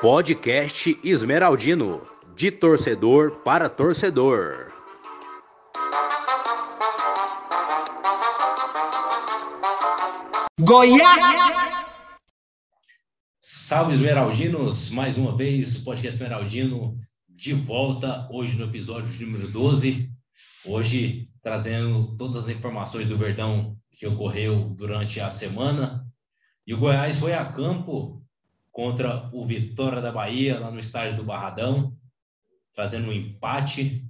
Podcast Esmeraldino, de torcedor para torcedor. Goiás! Salve Esmeraldinos, mais uma vez o podcast Esmeraldino de volta hoje no episódio número 12. Hoje trazendo todas as informações do Verdão que ocorreu durante a semana. E o Goiás foi a campo contra o Vitória da Bahia, lá no estádio do Barradão, trazendo um empate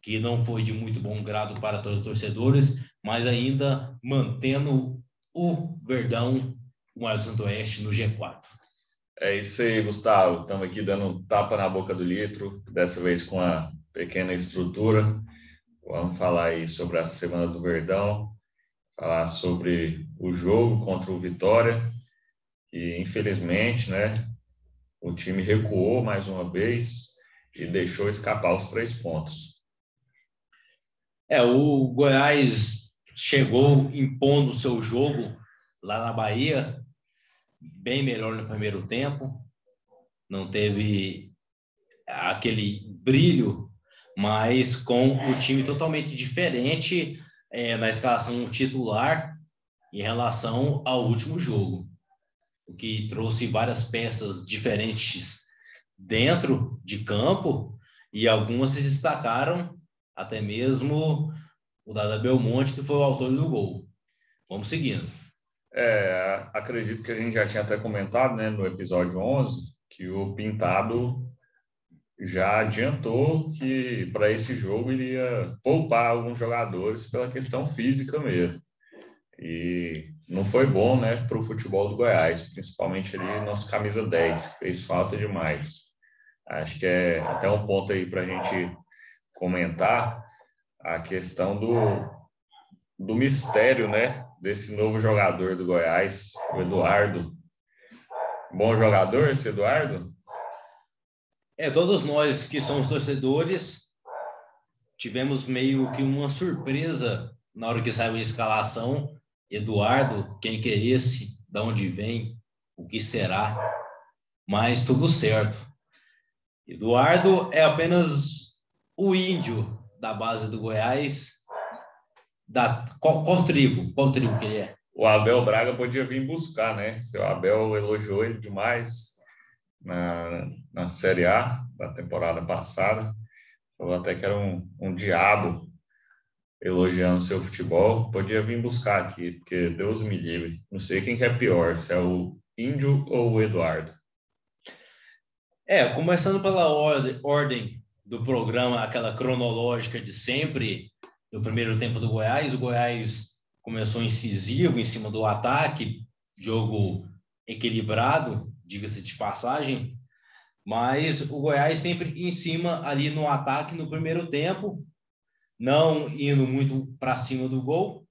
que não foi de muito bom grado para todos os torcedores, mas ainda mantendo o Verdão, o maior do Santo-Oeste, no G4. É isso aí, Gustavo. Estamos aqui dando um tapa na boca do litro, dessa vez com uma pequena estrutura. Vamos falar aí sobre a Semana do Verdão, falar sobre o jogo contra o Vitória e infelizmente, né, o time recuou mais uma vez e deixou escapar os três pontos. É, o Goiás chegou impondo o seu jogo lá na Bahia, bem melhor no primeiro tempo, não teve aquele brilho, mas com o time totalmente diferente é, na escalação titular em relação ao último jogo o que trouxe várias peças diferentes dentro de campo e algumas se destacaram, até mesmo o Dada Belmonte, que foi o autor do gol. Vamos seguindo. É, acredito que a gente já tinha até comentado né, no episódio 11 que o Pintado já adiantou que para esse jogo iria poupar alguns jogadores pela questão física mesmo. E não foi bom, né, para o futebol do Goiás, principalmente ali nosso camisa 10, fez falta demais. Acho que é até um ponto aí para a gente comentar a questão do, do mistério, né, desse novo jogador do Goiás, o Eduardo. Bom jogador esse Eduardo? É, todos nós que somos torcedores tivemos meio que uma surpresa na hora que saiu a escalação Eduardo, quem que é esse? Da onde vem? O que será? Mas tudo certo. Eduardo é apenas o índio da base do Goiás. Da, qual, qual tribo? Qual tribo que ele é? O Abel Braga podia vir buscar, né? O Abel elogiou ele demais na, na Série A da temporada passada. Falou até que era um, um diabo elogiando seu futebol, podia vir buscar aqui, porque Deus me livre. Não sei quem que é pior, se é o Índio ou o Eduardo. É, começando pela ordem, ordem do programa, aquela cronológica de sempre, do primeiro tempo do Goiás, o Goiás começou incisivo em cima do ataque, jogo equilibrado, diga-se de passagem, mas o Goiás sempre em cima ali no ataque no primeiro tempo, não indo muito para cima do gol,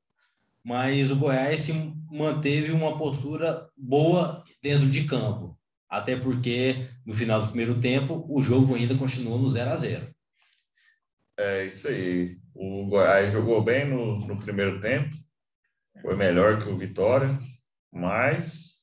mas o Goiás se manteve uma postura boa dentro de campo, até porque no final do primeiro tempo o jogo ainda continuou no 0 a 0. É isso aí. O Goiás jogou bem no, no primeiro tempo, foi melhor que o Vitória, mas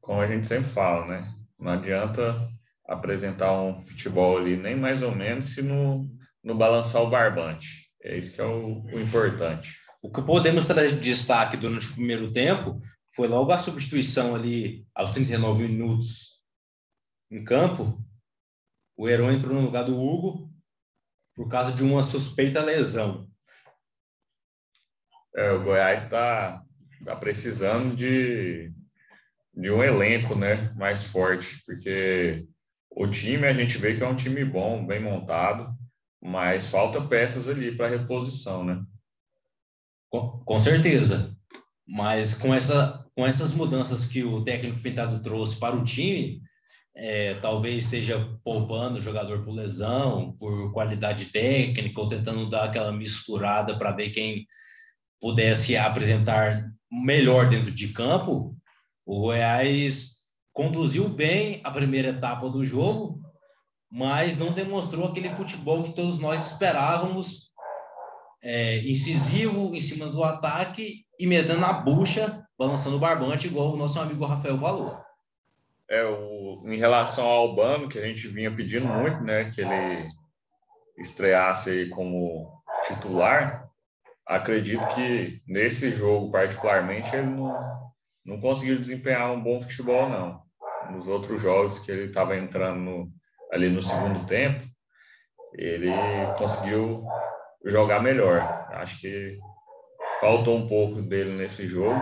como a gente sempre fala, né? Não adianta apresentar um futebol ali nem mais ou menos se não, não balançar o barbante. É isso que é o, o importante. O que podemos trazer de destaque durante o primeiro tempo foi logo a substituição ali aos 39 minutos em campo. O Heron entrou no lugar do Hugo por causa de uma suspeita lesão. É, o Goiás está tá precisando de, de um elenco né, mais forte, porque o time a gente vê que é um time bom, bem montado, mas falta peças ali para reposição, né? Com, com, certeza. Mas com, essa, com essas mudanças que o técnico Pintado trouxe para o time, é, talvez seja poupando o jogador por lesão, por qualidade técnica, ou tentando dar aquela misturada para ver quem pudesse apresentar melhor dentro de campo, o Goiás conduziu bem a primeira etapa do jogo, mas não demonstrou aquele futebol que todos nós esperávamos, é, incisivo em cima do ataque e metendo na bucha, balançando o barbante, igual o nosso amigo Rafael falou. É, o, em relação ao Albano, que a gente vinha pedindo muito, né, que ele estreasse aí como titular, acredito que nesse jogo, particularmente, ele não, não conseguiu desempenhar um bom futebol, não. Nos outros jogos que ele estava entrando no, ali no segundo tempo, ele conseguiu jogar melhor. Acho que faltou um pouco dele nesse jogo.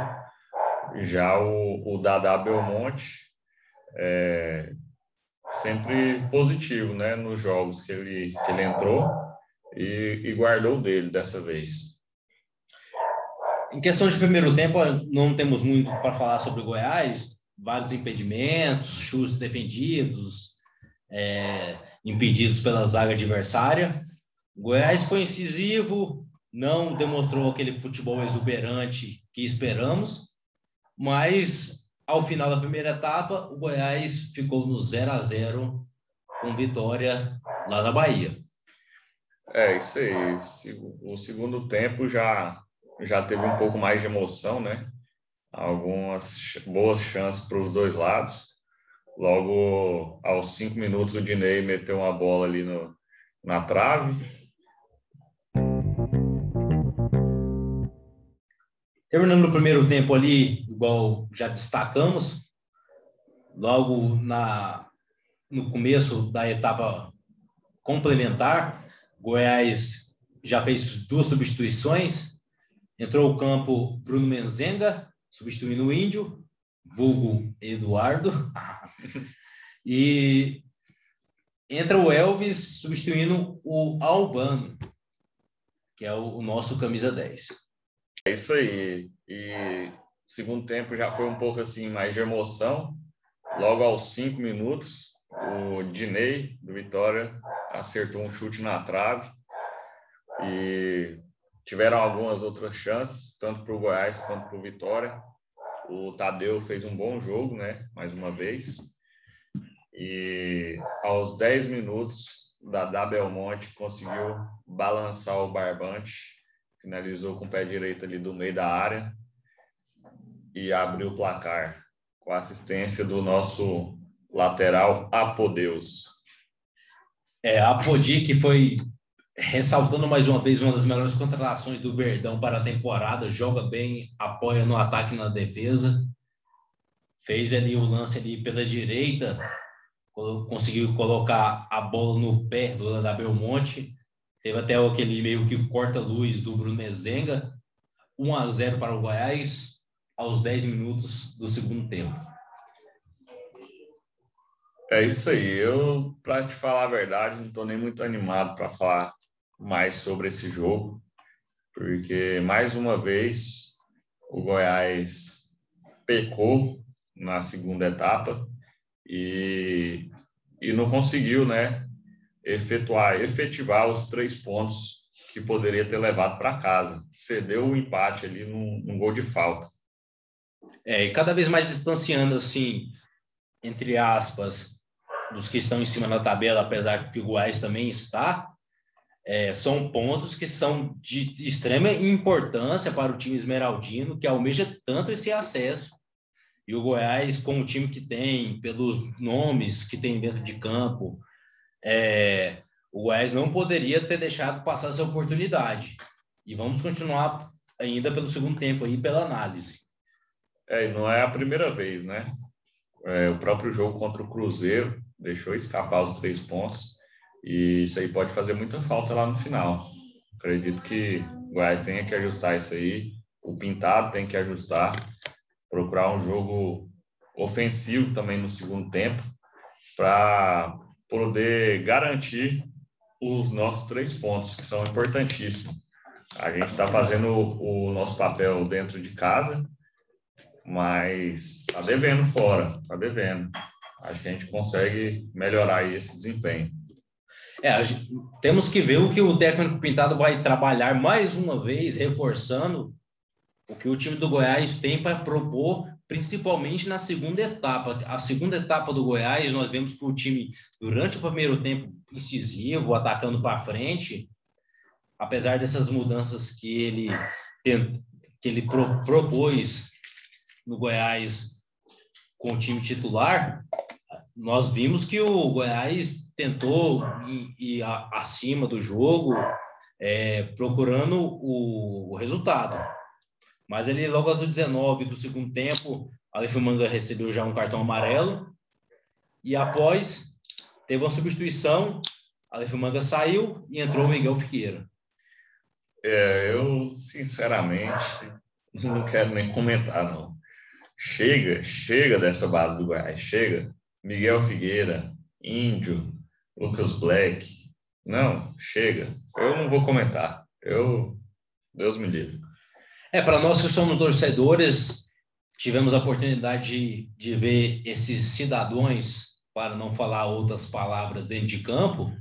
Já o, o Dada Belmonte é sempre positivo né, nos jogos que ele, que ele entrou e, e guardou dele dessa vez. Em questão de primeiro tempo, não temos muito para falar sobre o Goiás, vários impedimentos, chutes defendidos, é, impedidos pela zaga adversária. O Goiás foi incisivo, não demonstrou aquele futebol exuberante que esperamos, mas ao final da primeira etapa, o Goiás ficou no 0 a 0 com vitória lá na Bahia. É, isso aí. O segundo tempo já, já teve um pouco mais de emoção, né? Algumas boas chances para os dois lados. Logo aos cinco minutos, o Dinei meteu uma bola ali no, na trave. Terminando o primeiro tempo ali, igual já destacamos, logo na, no começo da etapa complementar, Goiás já fez duas substituições. Entrou o campo Bruno Menzenga, substituindo o Índio, vulgo Eduardo. e entra o Elvis substituindo o Albano, que é o, nosso camisa 10. É isso aí. E segundo tempo já foi um pouco assim mais de emoção. Logo aos cinco minutos, o Dinei do Vitória acertou um chute na trave e tiveram algumas outras chances, tanto para o Goiás quanto para o Vitória. O Tadeu fez um bom jogo, né? Mais uma vez. E aos 10 minutos, da Belmonte conseguiu balançar o barbante, finalizou com o pé direito ali do meio da área e abriu o placar com a assistência do nosso lateral Apodeus. É, Apodi que foi ressaltando mais uma vez uma das melhores contratações do Verdão para a temporada, joga bem, apoia no ataque e na defesa. Fez ali o lance ali pela direita, conseguiu colocar a bola no pé do da Belmonte. Teve até aquele meio que corta-luz do Bruno Mezenga. 1 a 0 para o Goiás aos 10 minutos do segundo tempo. É isso aí. Eu, para te falar a verdade, não estou nem muito animado para falar mais sobre esse jogo, porque mais uma vez o Goiás pecou na segunda etapa e, e não conseguiu, né, efetuar, efetivar os três pontos que poderia ter levado para casa. Cedeu o empate ali num, num gol de falta. É, e cada vez mais distanciando, assim, entre aspas, dos que estão em cima da tabela, apesar que o Goiás também está, é, são pontos que são de extrema importância para o time esmeraldino, que almeja tanto esse acesso. E o Goiás, com o time que tem, pelos nomes que tem dentro de campo, é, o Goiás não poderia ter deixado passar essa oportunidade. E vamos continuar ainda pelo segundo tempo aí, pela análise. É, não é a primeira vez, né? É, o próprio jogo contra o Cruzeiro, deixou escapar os três pontos e isso aí pode fazer muita falta lá no final. Acredito que o Goiás tenha que ajustar isso aí, o Pintado tem que ajustar, procurar um jogo ofensivo também no segundo tempo para poder garantir os nossos três pontos, que são importantíssimos. A gente está fazendo o, o nosso papel dentro de casa, mas está devendo fora, está devendo acho que a gente consegue melhorar esse desempenho. É, gente, temos que ver o que o técnico Pintado vai trabalhar mais uma vez, reforçando o que o time do Goiás tem para propor, principalmente na segunda etapa. A segunda etapa do Goiás, nós vemos que o time, durante o primeiro tempo, incisivo, atacando para frente, apesar dessas mudanças que ele que ele pro, propôs no Goiás com o time titular, nós vimos que o Goiás tentou ir, ir acima do jogo, é, procurando o, o, resultado. Mas ele, logo aos 19 do segundo tempo, a Manga recebeu já um cartão amarelo. E após, teve uma substituição, a Manga saiu e entrou o Miguel Fiqueira. É, eu, sinceramente, não quero nem comentar, não. Chega, chega dessa base do Goiás, chega. Miguel Figueira, Índio, Lucas Black. Não, chega. Eu não vou comentar. Eu, Deus me livre. É, para nós que somos torcedores, tivemos a oportunidade de, de ver esses cidadãos, para não falar outras palavras dentro de campo,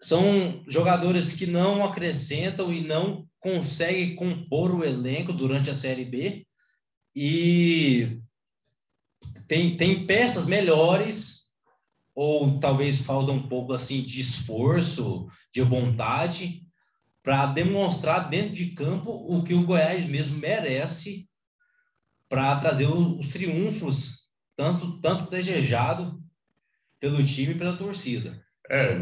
são jogadores que não acrescentam e não conseguem compor o elenco durante a Série B e tem, tem peças melhores ou talvez falta um pouco assim de esforço, de vontade para demonstrar dentro de campo o que o Goiás mesmo merece para trazer os, triunfos tanto tanto desejado pelo time e pela torcida. É,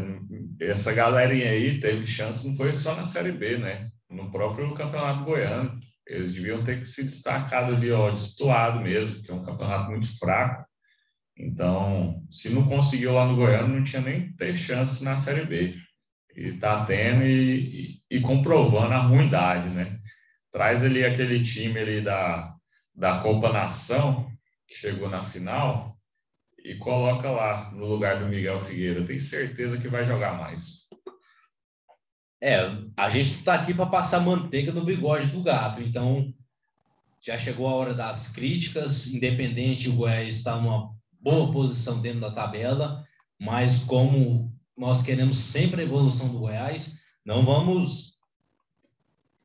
essa galerinha aí teve chance, não foi só na Série B, né? No próprio Campeonato Goiano. Eles deviam ter que se destacado ali, ó, destoado mesmo, que é um campeonato muito fraco. Então, se não conseguiu lá no Goiano, não tinha nem ter chance na Série B. E tá tendo e, e, e comprovando a ruindade, né? Traz ali aquele time ali da, da Copa Nação, que chegou na final, e coloca lá no lugar do Miguel Figueira. Eu tenho certeza que vai jogar mais. É, a gente está aqui para passar manteiga no bigode do gato, então já chegou a hora das críticas, independente o Goiás está numa boa posição dentro da tabela, mas como nós queremos sempre a evolução do Goiás, não vamos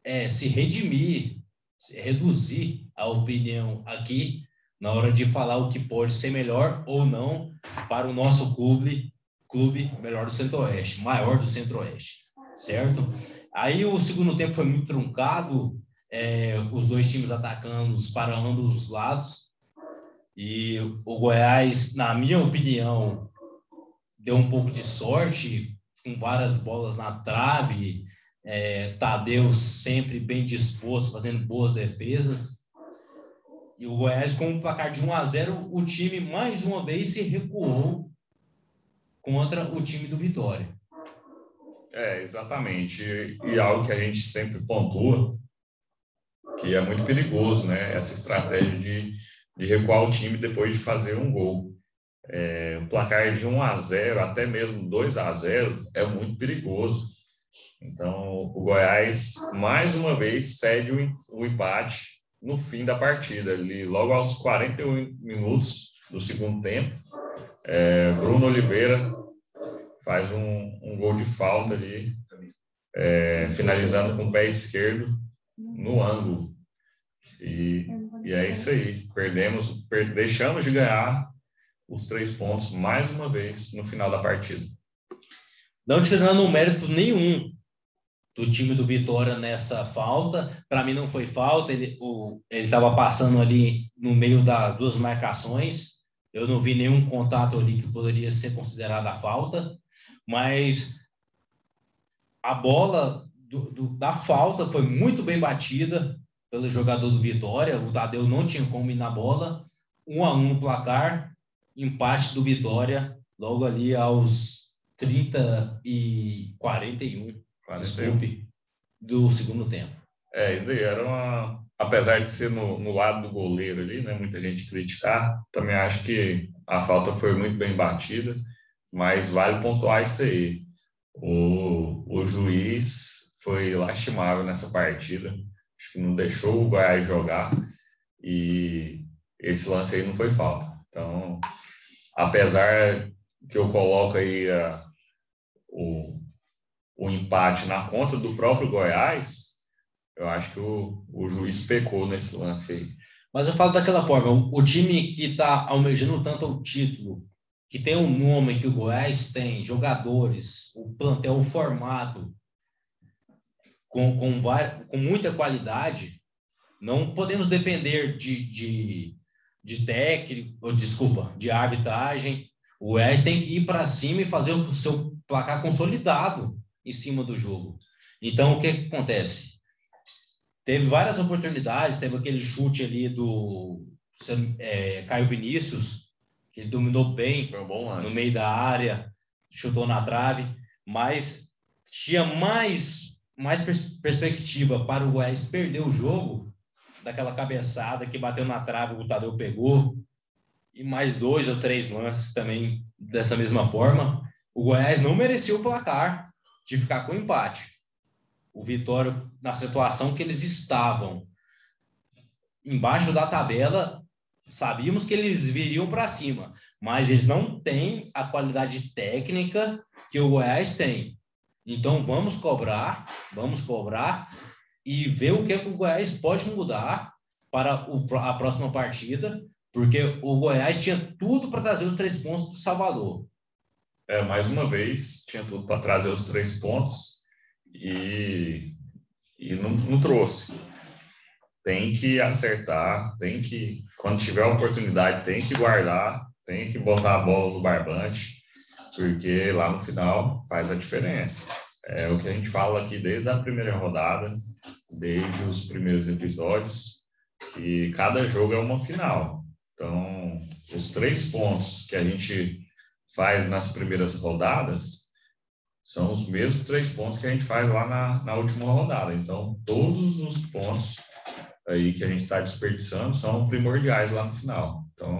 é, se redimir, se reduzir a opinião aqui na hora de falar o que pode ser melhor ou não para o nosso clube, clube melhor do Centro-Oeste, maior do Centro-Oeste, certo? Aí o segundo tempo foi muito truncado, é, os dois times atacando para ambos os lados, e o Goiás, na minha opinião, deu um pouco de sorte, com várias bolas na trave, é, Tadeu sempre bem disposto, fazendo boas defesas, e o Goiás, com um placar de 1 a 0 o time mais uma vez se recuou contra o time do Vitória. É, exatamente. E algo que a gente sempre pontua, que é muito perigoso, né? Essa estratégia de, de recuar o time depois de fazer um gol. É, um placar de 1 a 0 até mesmo 2 a 0 é muito perigoso. Então, o Goiás, mais uma vez, cede o, o empate no fim da partida, ali, logo aos 41 minutos do segundo tempo. É, Bruno Oliveira faz um, um, gol de falta ali, é, finalizando com o pé esquerdo no ângulo. E, e é isso aí. Perdemos, per, deixamos de ganhar os três pontos mais uma vez no final da partida. Não tirando mérito nenhum do time do Vitória nessa falta. Para mim não foi falta, ele estava passando ali no meio das duas marcações. Eu não vi nenhum contato ali que poderia ser considerada falta, mas a bola do, do, da falta foi muito bem batida pelo jogador do Vitória. O Tadeu não tinha como ir na bola. Um a um no placar, empate do Vitória, logo ali aos 30 e 41. Desculpe, do segundo tempo. É, isso aí era uma. Apesar de ser no, no lado do goleiro ali, né? Muita gente criticar, também acho que a falta foi muito bem batida, mas vale pontuar isso aí. O, o juiz foi lastimável nessa partida, não deixou o Goiás jogar e esse lance aí não foi falta. Então, apesar que eu coloco aí a, o, o empate na conta do próprio Goiás, eu acho que o, o juiz pecou nesse lance aí. Mas eu falo daquela forma, o, o time que está almejando tanto o título, que tem um nome que o Goiás tem, jogadores, o plantel formado, com, com, com muita qualidade, Não podemos depender de, de, de técnico, desculpa, de arbitragem. O Goiás tem que ir para cima e fazer o seu placar consolidado em cima do jogo. Então, o que, que acontece? Teve várias oportunidades, teve aquele chute ali do é, Caio Vinícius, que ele dominou bem no meio da área, chutou na trave, mas tinha mais, mais pers perspectiva para o Goiás perder o jogo daquela cabeçada que bateu na trave, o Tadeu pegou, e mais dois ou três lances também dessa mesma forma. O Goiás não merecia o placar de ficar com empate. O Vitória, na situação que eles estavam, embaixo da tabela, sabíamos que eles viriam para cima, mas eles não têm a qualidade técnica que o Goiás tem. Então vamos cobrar, vamos cobrar e ver o que, o Goiás pode mudar para o, a próxima partida, porque o Goiás tinha tudo para trazer os três pontos do Salvador. É, mais uma vez, tinha tudo para trazer os três pontos e, e não, não trouxe. Tem que acertar, tem que, quando tiver oportunidade, tem que guardar, tem que botar a bola no barbante, porque lá no final faz a diferença. É o que a gente fala aqui desde a primeira rodada, desde os primeiros episódios, que cada jogo é uma final. Então, os três pontos que a gente faz nas primeiras rodadas são os mesmos três pontos que a gente faz lá na, na última rodada. Então, todos os pontos aí que a gente está desperdiçando são primordiais lá no final. Então,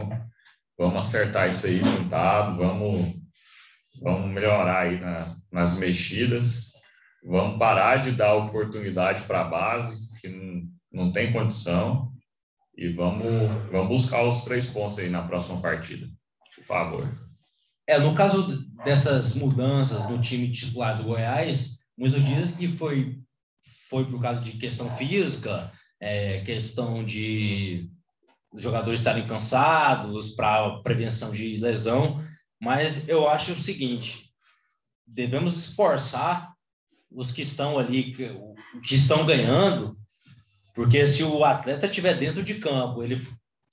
vamos acertar isso aí, pintado, vamos, vamos melhorar aí na, nas mexidas, vamos parar de dar oportunidade para a base, que não, não tem condição, e vamos, vamos buscar os três pontos aí na próxima partida, por favor. É, no caso dessas mudanças no time titular do Goiás, muitos dizem que foi, foi por causa de questão física, é, questão de os jogadores estarem cansados para prevenção de lesão, mas eu acho o seguinte: devemos esforçar os que estão ali, que, que estão ganhando, porque se o atleta estiver dentro de campo, ele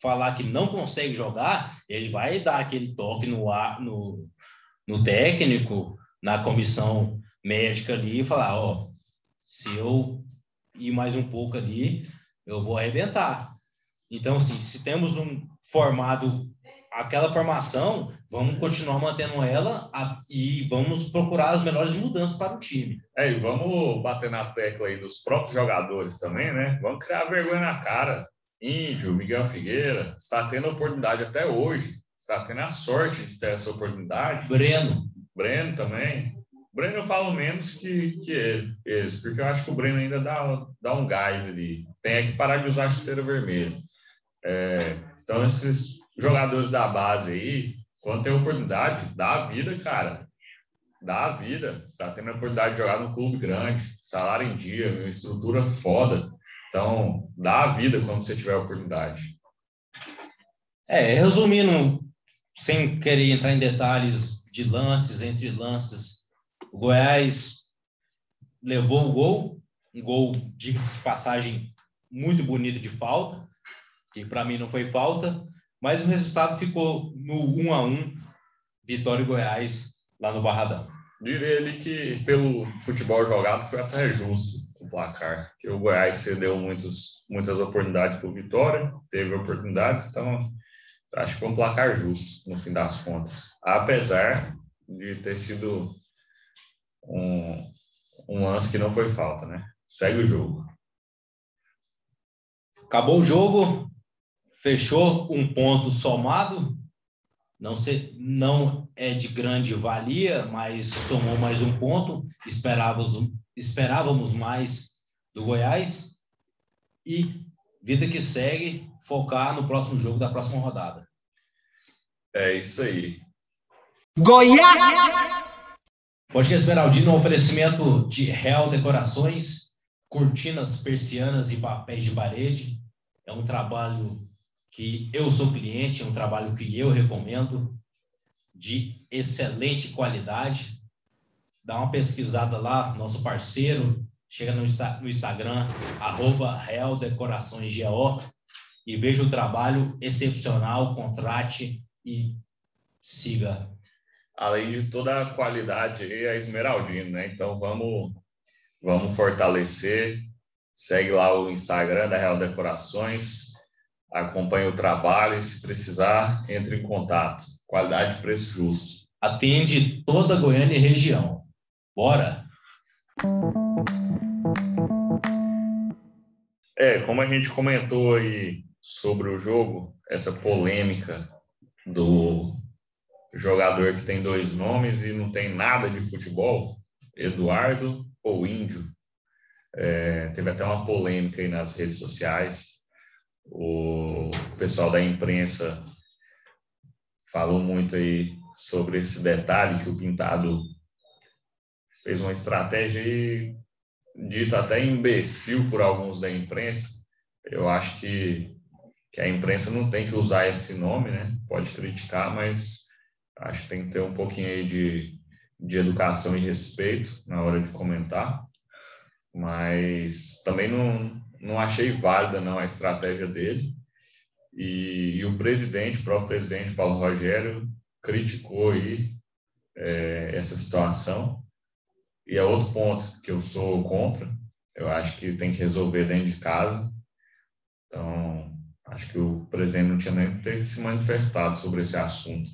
falar que não consegue jogar, ele vai dar aquele toque no, ar, no, no técnico, na comissão médica ali e falar, ó, se eu ir mais um pouco ali, eu vou arrebentar. Então, assim, se temos um formado, aquela formação, vamos continuar mantendo ela e vamos procurar as melhores mudanças para o time. É, e vamos bater na tecla aí dos próprios jogadores também, né? Vamos criar vergonha na cara. Índio, Miguel Figueira, está tendo oportunidade até hoje, está tendo a sorte de ter essa oportunidade. Breno. Breno também. Breno eu falo menos que, que eles, porque eu acho que o Breno ainda dá, dá um gás ali. Tem que parar de usar a chuteira vermelha. É, então, esses jogadores da base aí, quando tem oportunidade, dá a vida, cara. Dá a vida. Você está tendo a oportunidade de jogar num clube grande, salário em dia, estrutura foda. Então, dá a vida quando você tiver a oportunidade. É, resumindo, sem querer entrar em detalhes de lances, entre lances, o Goiás levou o gol, um gol, de passagem, muito bonito de falta, que para mim não foi falta, mas o resultado ficou no 1 a 1 Vitória e Goiás lá no Barradão. Diria ele que pelo futebol jogado foi até justo o placar, que o Goiás cedeu muitos, muitas oportunidades para o Vitória, teve oportunidades, então acho que foi um placar justo no fim das contas, apesar de ter sido um, um lance que não foi falta, né? Segue o jogo. Acabou o jogo, fechou um ponto somado, não, sei, não é de grande valia, mas somou mais um ponto. Esperávamos, esperávamos mais do Goiás. E vida que segue, focar no próximo jogo da próxima rodada. É isso aí. Goiás! Podcast Esmeraldino, um oferecimento de Real Decorações, cortinas persianas e papéis de parede. É um trabalho que eu sou cliente, é um trabalho que eu recomendo, de excelente qualidade. Dá uma pesquisada lá, nosso parceiro, chega no, no Instagram, arroba Real Decorações GO, e veja o trabalho excepcional, contrate e siga. Além de toda a qualidade a Esmeraldina, né? Então vamos, vamos fortalecer. Segue lá o Instagram da Real Decorações, acompanhe o trabalho e se precisar, entre em contato. Qualidade e preço justo. Atende toda Goiânia e região. Bora! É, como a gente comentou aí sobre o jogo, essa polêmica do jogador que tem dois nomes e não tem nada de futebol, Eduardo ou Índio. É, teve até uma polêmica aí nas redes sociais. O pessoal da imprensa falou muito aí sobre esse detalhe que o Pintado fez uma estratégia aí, dita até imbecil por alguns da imprensa. Eu acho que, que a imprensa não tem que usar esse nome, né? Pode criticar, mas acho que tem que ter um pouquinho aí de, de educação e respeito na hora de comentar. Mas também não, não achei válida não a estratégia dele. E, e o presidente, o próprio presidente Paulo Rogério, criticou aí é, essa situação e é outro ponto que eu sou contra. Eu acho que tem que resolver dentro de casa. Então, acho que o presidente não tinha nem que ter se manifestado sobre esse assunto.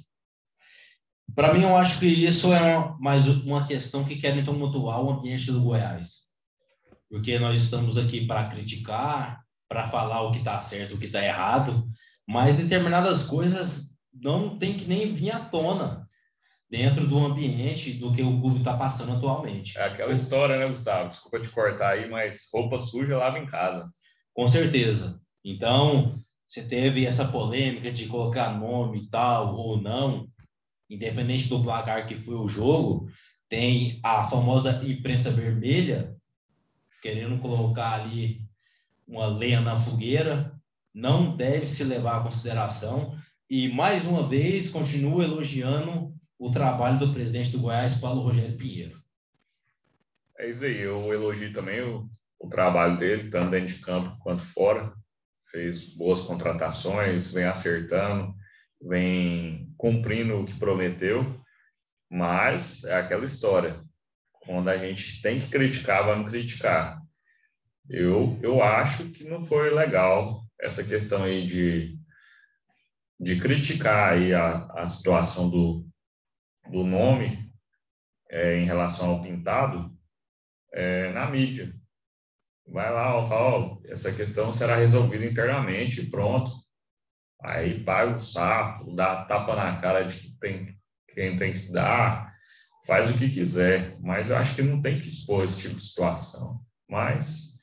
Para mim, eu acho que isso é mais uma questão que querem tumultuar o ambiente do Goiás. Porque nós estamos aqui para criticar, para falar o que está certo, o que está errado, mas determinadas coisas não tem que nem vir à tona dentro do ambiente do que o clube está passando atualmente. É aquela história, né, Gustavo? Desculpa te cortar aí, mas roupa suja lava em casa. Com certeza. Então, você teve essa polêmica de colocar nome tal ou não, independente do placar que foi o jogo, tem a famosa imprensa vermelha querendo colocar ali uma lenha na fogueira, não deve se levar à consideração. E mais uma vez, continuo elogiando o trabalho do presidente do Goiás, Paulo Rogério Pinheiro. É isso aí, eu elogio também o, o trabalho dele, tanto dentro de campo quanto fora. Fez boas contratações, vem acertando, vem cumprindo o que prometeu, mas é aquela história. Quando a gente tem que criticar, vamos criticar. Eu, eu acho que não foi legal essa questão aí de, de criticar aí a, a situação do, do nome é, em relação ao pintado é, na mídia. Vai lá, ó, fala, ó, essa questão será resolvida internamente, pronto. Aí paga o sapo, dá tapa na cara de quem tem, quem tem que dar, faz o que quiser, mas eu acho que não tem que expor esse tipo de situação. Mas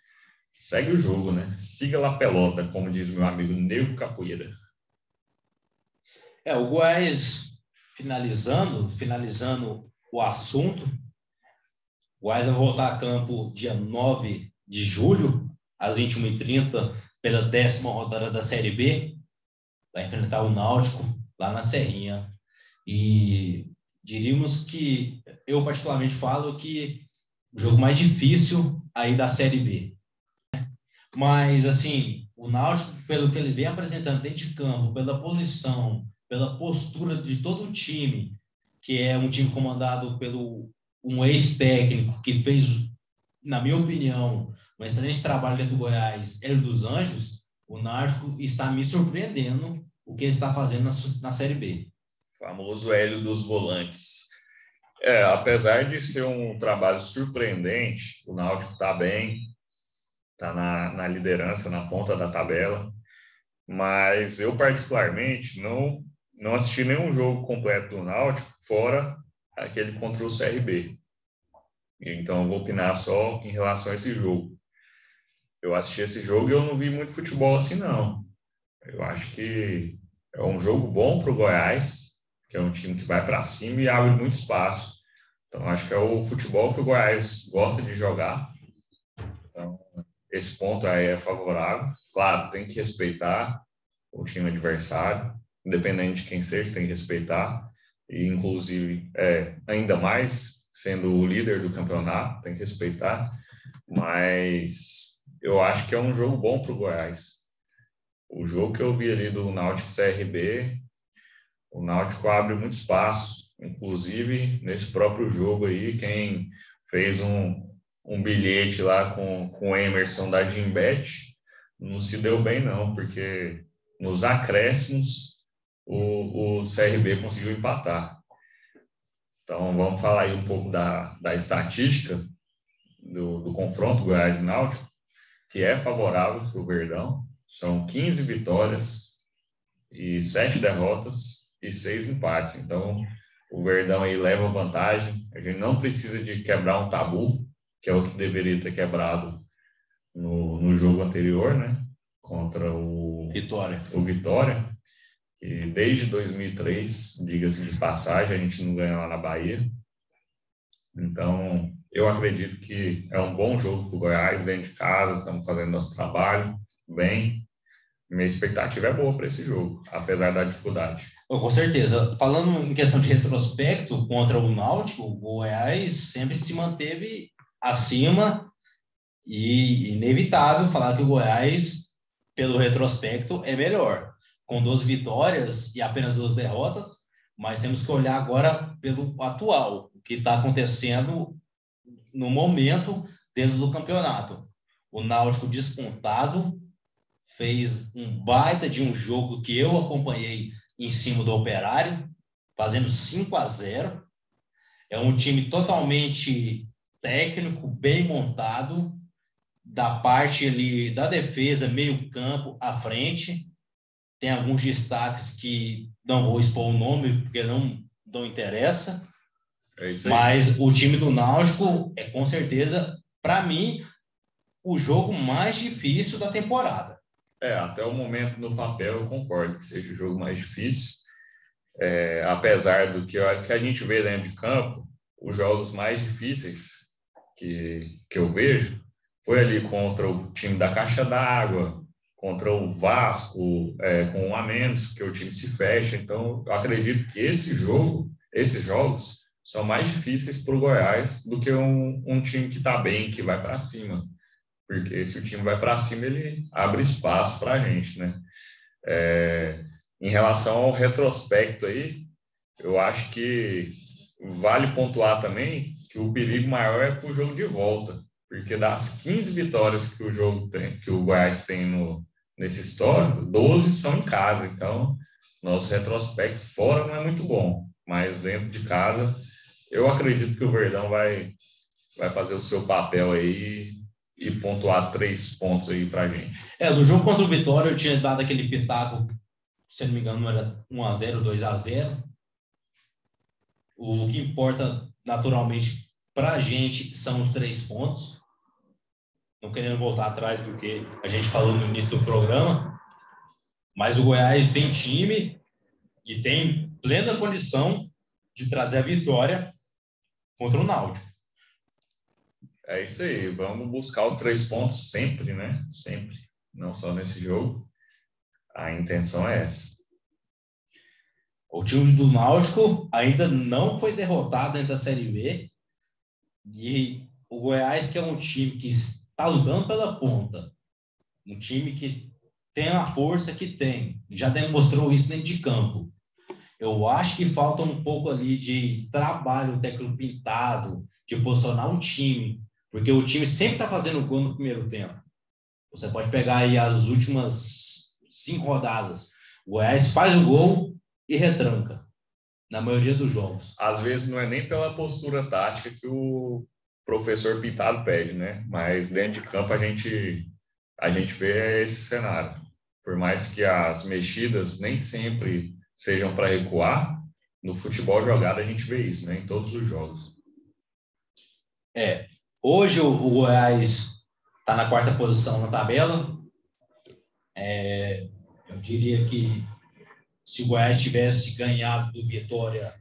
segue o jogo, né? Siga lá pelota, como diz meu amigo Nego Capoeira. É, o Goiás finalizando, finalizando o assunto, o Goiás vai voltar a campo dia 9 de julho, às 21h30, pela décima rodada da Série B. Vai enfrentar o Náutico lá na Serrinha. E diríamos que, eu particularmente falo que o jogo mais difícil aí da Série B. Mas, assim, o Náutico, pelo que ele vem apresentando dentro de campo, pela posição, pela postura de todo o time, que é um time comandado pelo um ex-técnico que fez, na minha opinião, um excelente trabalho dentro do Goiás, Hélio dos Anjos, o Náutico está me surpreendendo o que ele está fazendo na, na Série B. Famoso Hélio dos Volantes. É, apesar de ser um trabalho surpreendente, o Náutico está bem, está na, na liderança, na ponta da tabela, mas eu particularmente não não assisti nenhum jogo completo do Náutico, fora aquele contra o CRB. Então, eu vou opinar só em relação a esse jogo. Eu assisti esse jogo e eu não vi muito futebol assim, não. Eu acho que é um jogo bom para o Goiás, que é um time que vai para cima e abre muito espaço. Então, acho que é o futebol que o Goiás gosta de jogar. Então, esse ponto aí é favorável. Claro, tem que respeitar o time adversário independente de quem seja, tem que respeitar, e inclusive, é, ainda mais, sendo o líder do campeonato, tem que respeitar, mas eu acho que é um jogo bom para o Goiás. O jogo que eu vi ali do Náutico CRB, o Náutico abre muito espaço, inclusive nesse próprio jogo aí, quem fez um, um bilhete lá com, com o Emerson da Gimbet não se deu bem não, porque nos acréscimos o, o CRB conseguiu empatar. Então vamos falar aí um pouco da, da estatística do, do confronto Goiás Náutico, que é favorável para o Verdão. São 15 vitórias e 7 derrotas e 6 empates. Então, o Verdão aí leva vantagem. A gente não precisa de quebrar um tabu, que é o que deveria ter quebrado no, no jogo anterior, né? Contra o Vitória. O Vitória. E desde 2003, diga-se de passagem, a gente não ganha lá na Bahia. Então, eu acredito que é um bom jogo para o Goiás, dentro de casa, estamos fazendo nosso trabalho bem. Minha expectativa é boa para esse jogo, apesar da dificuldade. Com certeza. Falando em questão de retrospecto contra o Náutico, o Goiás sempre se manteve acima e inevitável falar que o Goiás, pelo retrospecto, é melhor. Com duas vitórias e apenas duas derrotas, mas temos que olhar agora pelo atual, o que está acontecendo no momento dentro do campeonato. O Náutico despontado fez um baita de um jogo que eu acompanhei em cima do Operário, fazendo 5 a 0. É um time totalmente técnico, bem montado, da parte ali da defesa, meio campo, à frente. Tem alguns destaques que não vou expor o nome, porque não, não interessa. É Mas o time do Náutico é com certeza, para mim, o jogo mais difícil da temporada. É, até o momento no papel eu concordo que seja o jogo mais difícil. É, apesar do que, que a gente vê dentro de campo, os jogos mais difíceis que, que eu vejo foi ali contra o time da Caixa d'Água, contra o Vasco, é, com um a menos, que o time se fecha. Então, eu acredito que esse jogo, esses jogos, são mais difíceis para o Goiás do que um, um time que está bem, que vai para cima. Porque se o time vai para cima, ele abre espaço para a gente, né? É, em relação ao retrospecto aí, eu acho que vale pontuar também que o perigo maior é para o jogo de volta. Porque das 15 vitórias que o jogo tem, que o Goiás tem no, nesse histórico, 12 são em casa. Então, nosso retrospecto fora não é muito bom. Mas dentro de casa, eu acredito que o Verdão vai, vai fazer o seu papel aí e pontuar três pontos aí pra gente. É, no jogo contra o Vitória eu tinha dado aquele pitaco, se não me engano, era 1x0, 2x0. O que importa naturalmente pra gente são os três pontos. Não querendo voltar atrás do que a gente falou no início do programa, mas o Goiás tem time e tem plena condição de trazer a vitória contra o Náutico. É isso aí, vamos buscar os três pontos sempre, né? Sempre, não só nesse jogo. A intenção é essa. O time do Náutico ainda não foi derrotado dentro da Série B. E o Goiás, que é um time que está lutando pela ponta, um time que tem a força que tem, já demonstrou isso dentro de campo. Eu acho que falta um pouco ali de trabalho técnico pintado, de posicionar um time, porque o time sempre está fazendo gol no primeiro tempo. Você pode pegar aí as últimas cinco rodadas. O Goiás faz o gol e retranca, na maioria dos jogos. Às vezes não é nem pela postura tática que o professor Pintado pede, né? Mas dentro de campo a gente, a gente vê esse cenário. Por mais que as mexidas nem sempre sejam para recuar, no futebol jogado a gente vê isso, né? Em todos os jogos. É. Hoje o, Goiás está na quarta posição na tabela. É, eu diria que se o Goiás tivesse ganhado do Vitória,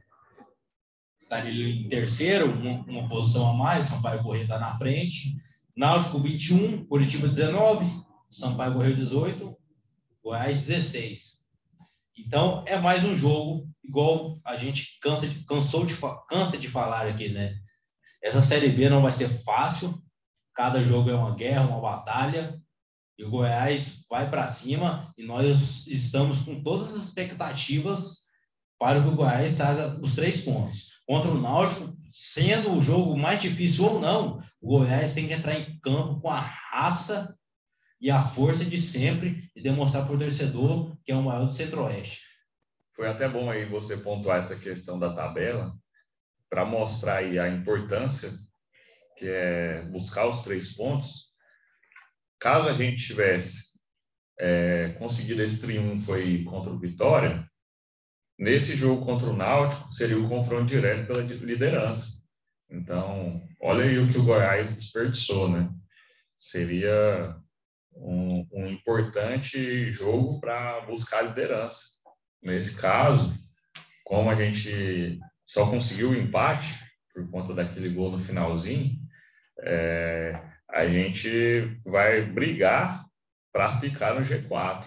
estaria em terceiro, uma, uma posição a mais. Sampaio Correia está na frente. Náutico 21, Curitiba 19, Sampaio Correia 18, Goiás 16. Então, é mais um jogo, igual a gente cansa de, cansou de, cansa de falar aqui, né? Essa Série B não vai ser fácil. cada jogo é uma guerra, uma batalha, e o Goiás vai para cima e nós estamos com todas as expectativas para que o Goiás traga os três pontos. Contra o Náutico, sendo o jogo mais difícil ou não, o Goiás tem que entrar em campo com a raça e a força de sempre e demonstrar para o torcedor que é o maior do Centro-Oeste. Foi até bom aí você pontuar essa questão da tabela para mostrar aí a importância que é buscar os três pontos. Caso a gente tivesse é, conseguido esse triunfo aí contra o Vitória, nesse jogo contra o Náutico seria o confronto direto pela liderança. Então, olha aí o que o Goiás desperdiçou, né? Seria um, um importante jogo para buscar liderança. Nesse caso, como a gente só conseguiu o empate por conta daquele gol no finalzinho, é, a gente vai brigar para ficar no G4,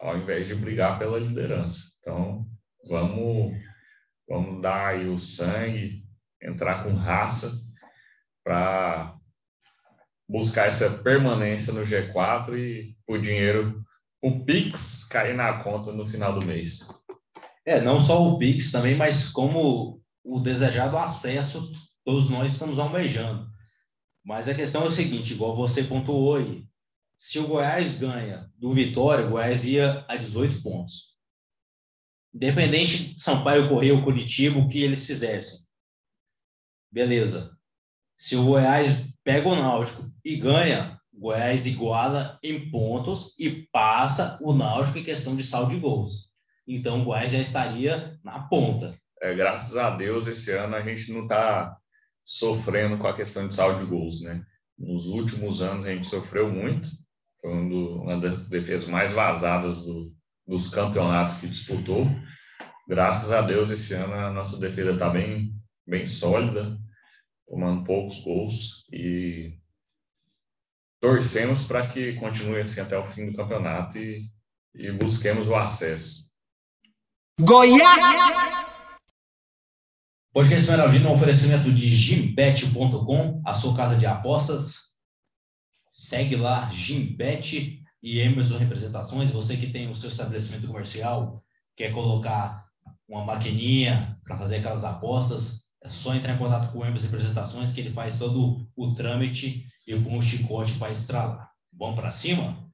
ao invés de brigar pela liderança. Então, vamos, vamos dar aí o sangue, entrar com raça para buscar essa permanência no G4 e o dinheiro, o Pix cair na conta no final do mês. É, não só o Pix também, mas como o desejado acesso, todos nós estamos almejando. Mas a questão é o seguinte, igual você pontuou aí, se o Goiás ganha do Vitória, o Goiás ia a 18 pontos. Independente de Sampaio correr o Curitiba, o que eles fizessem. Beleza. Se o Goiás pega o Náutico e ganha, o Goiás iguala em pontos e passa o Náutico em questão de saldo de gols. Então o Goiás já estaria na ponta. É, graças a Deus, esse ano a gente não está sofrendo com a questão de saldo de gols, né? Nos últimos anos a gente sofreu muito, foi uma das defesas mais vazadas do, dos campeonatos que disputou. Graças a Deus, esse ano a nossa defesa está bem, bem sólida, tomando poucos gols e torcemos para que continue assim até o fim do campeonato e, e busquemos o acesso. Goiás! Podcast Esmeraldino é um oferecimento de gimbet.com, a sua casa de apostas. Segue lá, Gimbet e Emerson Representações. Você que tem o seu estabelecimento comercial, quer colocar uma maquininha para fazer aquelas apostas, é só entrar em contato com o Emerson Representações que ele faz todo o trâmite e com o chicote para estralar. Vamos para cima?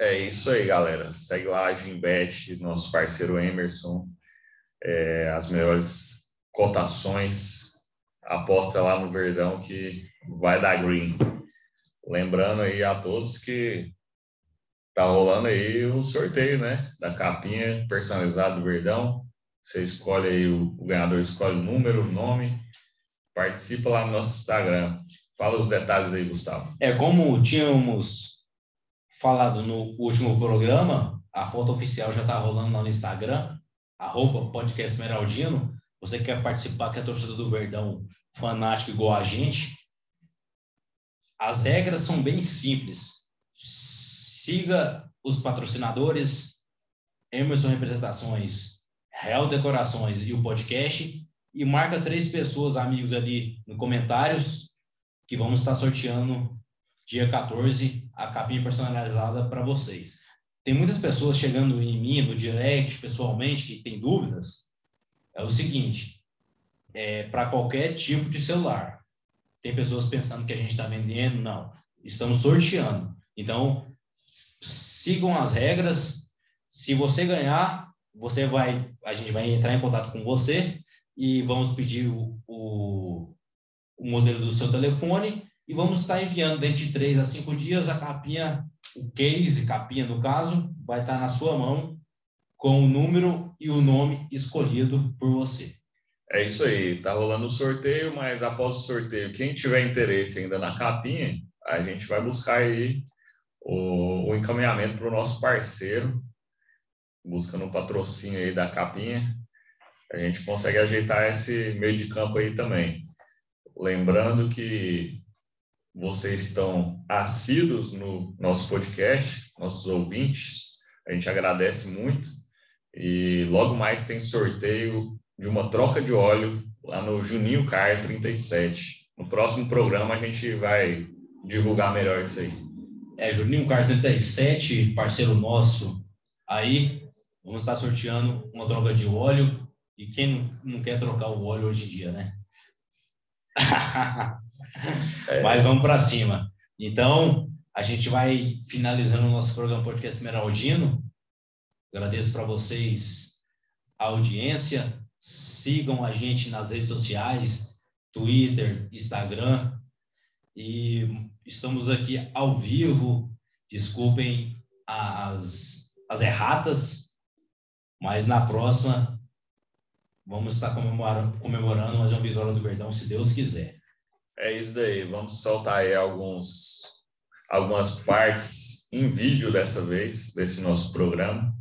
É isso aí, galera. Segue lá Gimbet, nosso parceiro Emerson. É, as melhores cotações. Aposta lá no Verdão que vai dar green. Lembrando aí a todos que tá rolando aí o sorteio, né? Da capinha personalizada do Verdão. Você escolhe aí, o, ganhador escolhe o número, o nome, participa lá no nosso Instagram. Fala os detalhes aí, Gustavo. É como tínhamos falado no último programa, a foto oficial já está rolando lá no Instagram, arroba podcast Meraldino. Você quer participar, que é torcedor do Verdão, fanático igual a gente, as regras são bem simples. Siga os patrocinadores, Emerson Representações, Real Decorações e o podcast e marca três pessoas, amigos ali no comentários, que vamos estar sorteando dia 14 a capinha personalizada para vocês. Tem muitas pessoas chegando em mim no direct, pessoalmente, que tem dúvidas. É o seguinte, é para qualquer tipo de celular. Tem pessoas pensando que a gente está vendendo, não. Estamos sorteando. Então, sigam as regras. Se você ganhar, você vai, a gente vai entrar em contato com você e vamos pedir o, o, o modelo do seu telefone e vamos estar enviando dentro de três a cinco dias a capinha, o case, capinha no caso, vai estar na sua mão com o número e o nome escolhido por você. É isso aí, tá rolando o sorteio, mas após o sorteio, quem tiver interesse ainda na capinha, a gente vai buscar aí o, o encaminhamento para o nosso parceiro, buscando o patrocínio aí da capinha, a gente consegue ajeitar esse meio de campo aí também. Lembrando que vocês estão assíduos no nosso podcast, nossos ouvintes, a gente agradece muito. E logo mais tem sorteio de uma troca de óleo lá no Juninho Car 37. No próximo programa a gente vai divulgar melhor isso aí. É, Juninho Car 37, parceiro nosso aí, vamos estar sorteando uma troca de óleo. E quem não quer trocar o óleo hoje em dia, né? é. Mas vamos para cima. Então, a gente vai finalizando o nosso programa Podcast Esmeraldino. Agradeço para vocês a audiência. Sigam a gente nas redes sociais, Twitter, Instagram. E estamos aqui ao vivo. Desculpem as, as erratas, mas na próxima vamos estar comemorando, comemorando mais uma vitória do Verdão, se Deus quiser. É isso daí. Vamos soltar aí alguns, algumas partes em vídeo dessa vez, desse nosso programa.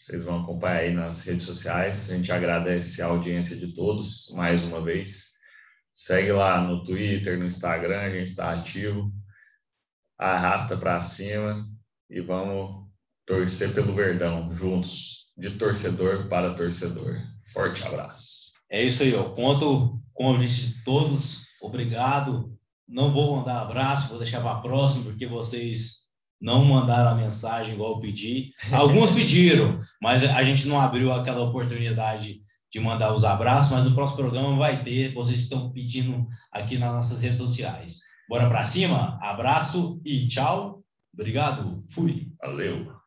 Vocês vão acompanhar aí nas redes sociais. A gente agradece a audiência de todos mais uma vez. Segue lá no Twitter, no Instagram, a gente está ativo. Arrasta para cima e vamos torcer pelo Verdão juntos, de torcedor para torcedor. Forte abraço. É isso aí, eu conto com a gente de todos. Obrigado. Não vou mandar abraço, vou deixar para próximo, porque vocês não mandaram a mensagem igual eu pedi. Alguns pediram, mas a gente não abriu aquela oportunidade de mandar os abraços, mas no próximo programa vai ter, vocês estão pedindo aqui nas nossas redes sociais. Bora para cima, abraço e tchau. Obrigado, fui. Valeu.